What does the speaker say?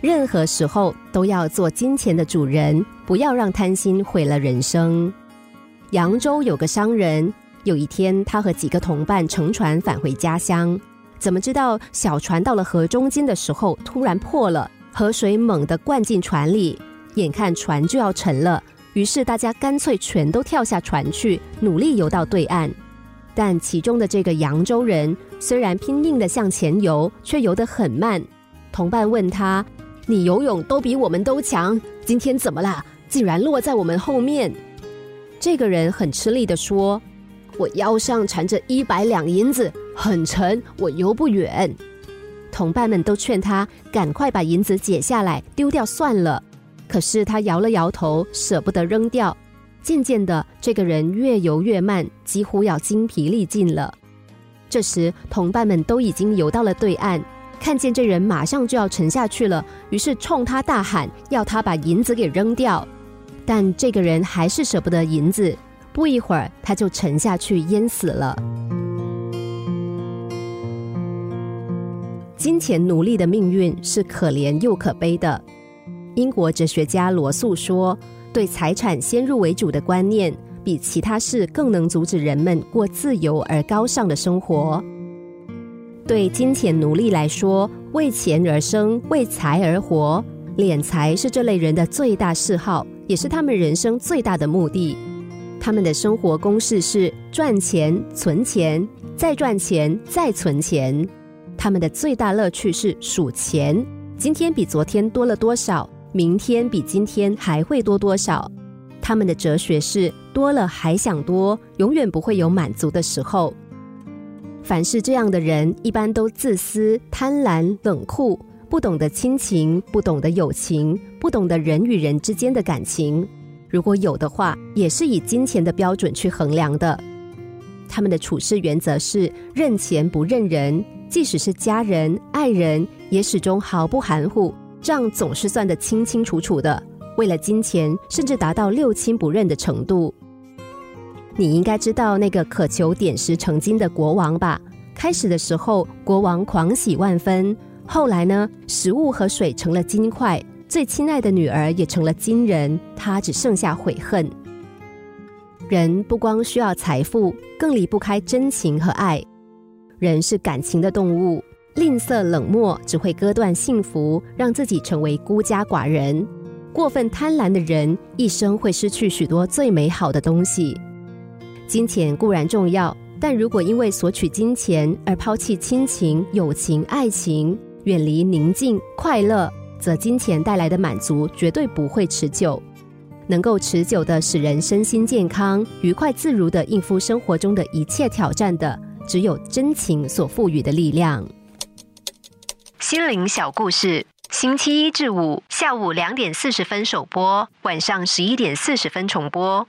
任何时候都要做金钱的主人，不要让贪心毁了人生。扬州有个商人，有一天他和几个同伴乘船返回家乡，怎么知道小船到了河中间的时候突然破了，河水猛地灌进船里，眼看船就要沉了，于是大家干脆全都跳下船去，努力游到对岸。但其中的这个扬州人虽然拼命的向前游，却游得很慢。同伴问他。你游泳都比我们都强，今天怎么了？竟然落在我们后面。这个人很吃力的说：“我腰上缠着一百两银子，很沉，我游不远。”同伴们都劝他赶快把银子解下来丢掉算了，可是他摇了摇头，舍不得扔掉。渐渐的，这个人越游越慢，几乎要精疲力尽了。这时，同伴们都已经游到了对岸。看见这人马上就要沉下去了，于是冲他大喊，要他把银子给扔掉。但这个人还是舍不得银子，不一会儿他就沉下去淹死了。金钱奴隶的命运是可怜又可悲的。英国哲学家罗素说：“对财产先入为主的观念，比其他事更能阻止人们过自由而高尚的生活。”对金钱奴隶来说，为钱而生，为财而活，敛财是这类人的最大嗜好，也是他们人生最大的目的。他们的生活公式是赚钱、存钱，再赚钱，再存钱。他们的最大乐趣是数钱，今天比昨天多了多少，明天比今天还会多多少。他们的哲学是多了还想多，永远不会有满足的时候。凡是这样的人，一般都自私、贪婪、冷酷，不懂得亲情，不懂得友情，不懂得人与人之间的感情。如果有的话，也是以金钱的标准去衡量的。他们的处事原则是认钱不认人，即使是家人、爱人，也始终毫不含糊，账总是算得清清楚楚的。为了金钱，甚至达到六亲不认的程度。你应该知道那个渴求点石成金的国王吧？开始的时候，国王狂喜万分。后来呢，食物和水成了金块，最亲爱的女儿也成了金人，他只剩下悔恨。人不光需要财富，更离不开真情和爱。人是感情的动物，吝啬冷漠只会割断幸福，让自己成为孤家寡人。过分贪婪的人，一生会失去许多最美好的东西。金钱固然重要，但如果因为索取金钱而抛弃亲情、友情、爱情，远离宁静、快乐，则金钱带来的满足绝对不会持久。能够持久的使人身心健康、愉快自如的应付生活中的一切挑战的，只有真情所赋予的力量。心灵小故事，星期一至五下午两点四十分首播，晚上十一点四十分重播。